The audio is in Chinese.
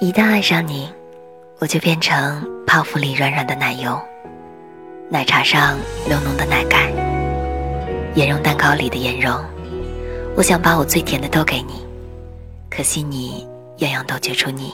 一旦爱上你，我就变成泡芙里软软的奶油，奶茶上浓浓的奶盖，盐蓉蛋糕里的盐蓉。我想把我最甜的都给你，可惜你样样都觉出你。